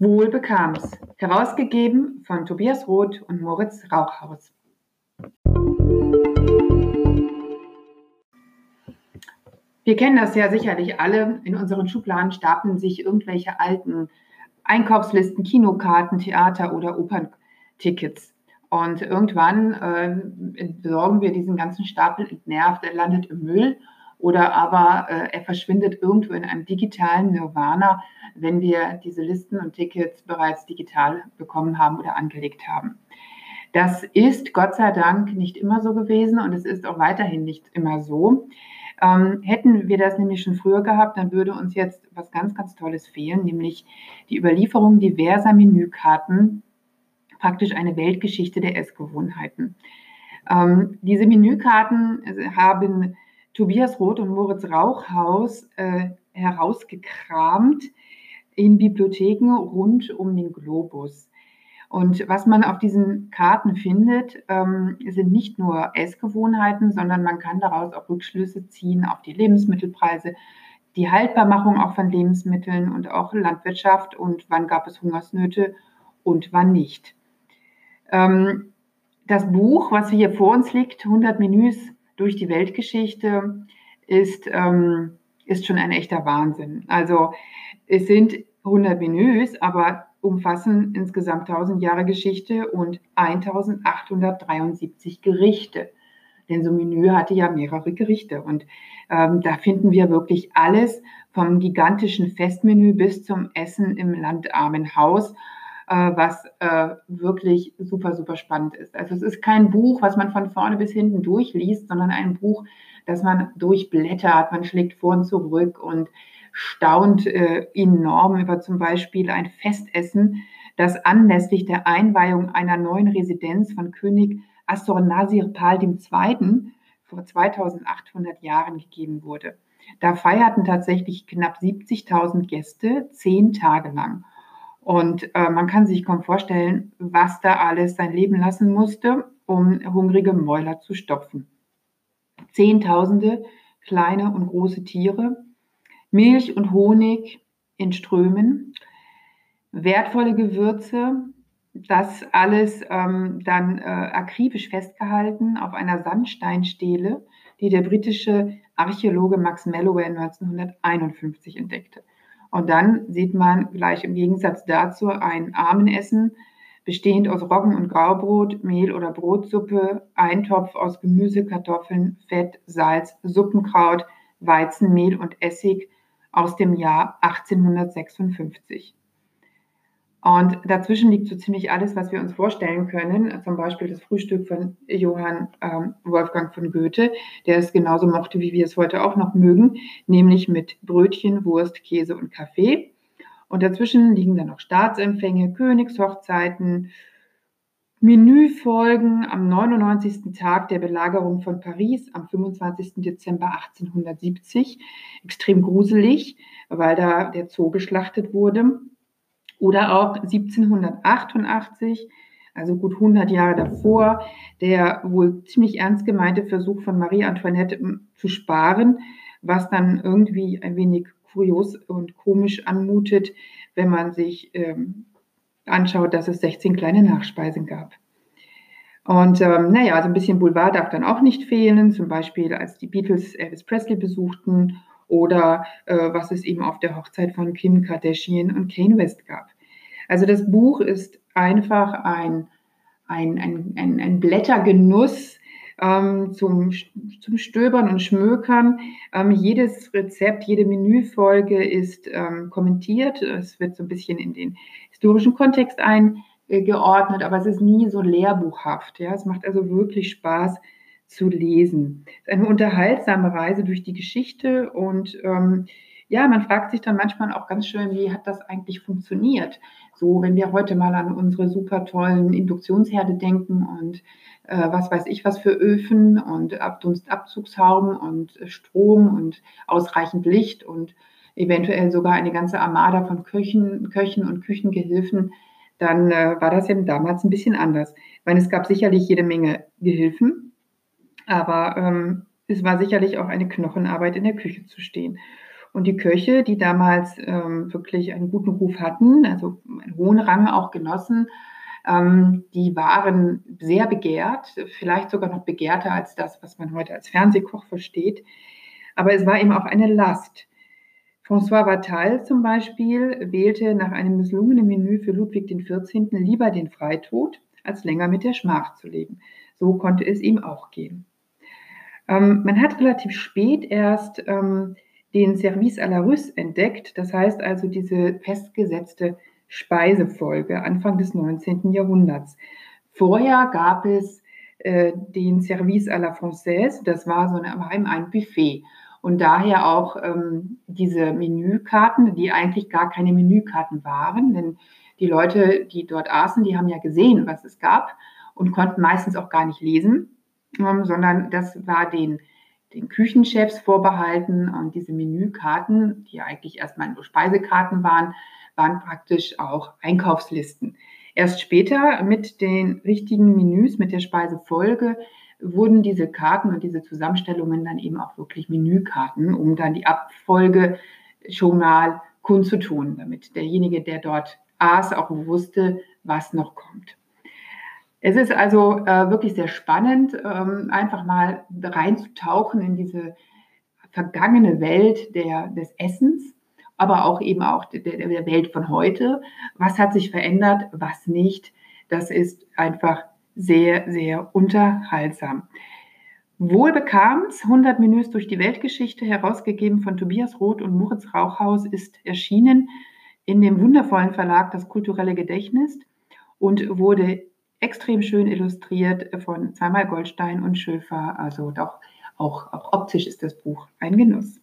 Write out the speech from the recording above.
Wohl bekam's. Herausgegeben von Tobias Roth und Moritz Rauchhaus. Wir kennen das ja sicherlich alle. In unseren Schubladen stapeln sich irgendwelche alten Einkaufslisten, Kinokarten, Theater- oder Operntickets. Und irgendwann äh, besorgen wir diesen ganzen Stapel entnervt, er landet im Müll oder aber äh, er verschwindet irgendwo in einem digitalen Nirvana, wenn wir diese Listen und Tickets bereits digital bekommen haben oder angelegt haben. Das ist Gott sei Dank nicht immer so gewesen und es ist auch weiterhin nicht immer so. Ähm, hätten wir das nämlich schon früher gehabt, dann würde uns jetzt was ganz, ganz Tolles fehlen, nämlich die Überlieferung diverser Menükarten, praktisch eine Weltgeschichte der Essgewohnheiten. Ähm, diese Menükarten äh, haben Tobias Roth und Moritz Rauchhaus äh, herausgekramt in Bibliotheken rund um den Globus. Und was man auf diesen Karten findet, ähm, sind nicht nur Essgewohnheiten, sondern man kann daraus auch Rückschlüsse ziehen auf die Lebensmittelpreise, die Haltbarmachung auch von Lebensmitteln und auch Landwirtschaft und wann gab es Hungersnöte und wann nicht. Ähm, das Buch, was hier vor uns liegt, 100 Menüs durch die Weltgeschichte ist, ähm, ist schon ein echter Wahnsinn. Also es sind 100 Menüs, aber umfassen insgesamt 1000 Jahre Geschichte und 1873 Gerichte. Denn so ein Menü hatte ja mehrere Gerichte. Und ähm, da finden wir wirklich alles vom gigantischen Festmenü bis zum Essen im landarmen Haus was äh, wirklich super, super spannend ist. Also es ist kein Buch, was man von vorne bis hinten durchliest, sondern ein Buch, das man durchblättert. Man schlägt vor und zurück und staunt äh, enorm über zum Beispiel ein Festessen, das anlässlich der Einweihung einer neuen Residenz von König Assur-Nasir-Pal II. vor 2800 Jahren gegeben wurde. Da feierten tatsächlich knapp 70.000 Gäste zehn Tage lang. Und äh, man kann sich kaum vorstellen, was da alles sein Leben lassen musste, um hungrige Mäuler zu stopfen. Zehntausende kleine und große Tiere, Milch und Honig in Strömen, wertvolle Gewürze, das alles ähm, dann äh, akribisch festgehalten auf einer Sandsteinstele, die der britische Archäologe Max Melloway 1951 entdeckte. Und dann sieht man gleich im Gegensatz dazu ein Armenessen, bestehend aus Roggen- und Graubrot, Mehl oder Brotsuppe, Eintopf aus Gemüse, Kartoffeln, Fett, Salz, Suppenkraut, Weizenmehl und Essig aus dem Jahr 1856. Und dazwischen liegt so ziemlich alles, was wir uns vorstellen können. Zum Beispiel das Frühstück von Johann ähm, Wolfgang von Goethe, der es genauso mochte, wie wir es heute auch noch mögen, nämlich mit Brötchen, Wurst, Käse und Kaffee. Und dazwischen liegen dann noch Staatsempfänge, Königshochzeiten, Menüfolgen am 99. Tag der Belagerung von Paris am 25. Dezember 1870. Extrem gruselig, weil da der Zoo geschlachtet wurde. Oder auch 1788, also gut 100 Jahre davor, der wohl ziemlich ernst gemeinte Versuch von Marie Antoinette ähm, zu sparen, was dann irgendwie ein wenig kurios und komisch anmutet, wenn man sich ähm, anschaut, dass es 16 kleine Nachspeisen gab. Und ähm, naja, also ein bisschen Boulevard darf dann auch nicht fehlen, zum Beispiel als die Beatles Elvis Presley besuchten oder äh, was es eben auf der Hochzeit von Kim Kardashian und Kane West gab. Also das Buch ist einfach ein, ein, ein, ein, ein Blättergenuss ähm, zum, zum Stöbern und Schmökern. Ähm, jedes Rezept, jede Menüfolge ist ähm, kommentiert. Es wird so ein bisschen in den historischen Kontext eingeordnet, aber es ist nie so lehrbuchhaft. Ja? Es macht also wirklich Spaß, zu lesen. Es ist eine unterhaltsame Reise durch die Geschichte und ähm, ja, man fragt sich dann manchmal auch ganz schön, wie hat das eigentlich funktioniert? So, wenn wir heute mal an unsere super tollen Induktionsherde denken und äh, was weiß ich was für Öfen und Abdunstabzugshauben und Strom und ausreichend Licht und eventuell sogar eine ganze Armada von Köchen, Köchen und Küchengehilfen, dann äh, war das ja damals ein bisschen anders. Meine, es gab sicherlich jede Menge Gehilfen, aber ähm, es war sicherlich auch eine Knochenarbeit in der Küche zu stehen. Und die Köche, die damals ähm, wirklich einen guten Ruf hatten, also einen hohen Rang auch genossen, ähm, die waren sehr begehrt, vielleicht sogar noch begehrter als das, was man heute als Fernsehkoch versteht. Aber es war eben auch eine Last. François Vatal zum Beispiel wählte nach einem misslungenen Menü für Ludwig XIV. lieber den Freitod, als länger mit der Schmach zu leben. So konnte es ihm auch gehen. Ähm, man hat relativ spät erst ähm, den Service à la Russe entdeckt, das heißt also diese festgesetzte Speisefolge Anfang des 19. Jahrhunderts. Vorher gab es äh, den Service à la Française, das war so war ein Buffet. Und daher auch ähm, diese Menükarten, die eigentlich gar keine Menükarten waren, denn die Leute, die dort aßen, die haben ja gesehen, was es gab und konnten meistens auch gar nicht lesen, sondern das war den, den Küchenchefs vorbehalten und diese Menükarten, die eigentlich erstmal nur Speisekarten waren, waren praktisch auch Einkaufslisten. Erst später mit den richtigen Menüs, mit der Speisefolge, wurden diese Karten und diese Zusammenstellungen dann eben auch wirklich Menükarten, um dann die Abfolge schon mal kundzutun, damit derjenige, der dort aß, auch wusste, was noch kommt. Es ist also äh, wirklich sehr spannend, ähm, einfach mal reinzutauchen in diese vergangene Welt der, des Essens, aber auch eben auch der, der Welt von heute. Was hat sich verändert, was nicht? Das ist einfach sehr, sehr unterhaltsam. Wohl bekam's, 100 Menüs durch die Weltgeschichte, herausgegeben von Tobias Roth und Moritz Rauchhaus, ist erschienen in dem wundervollen Verlag Das kulturelle Gedächtnis und wurde extrem schön illustriert von zweimal Goldstein und Schöfer. Also doch auch, auch optisch ist das Buch ein Genuss.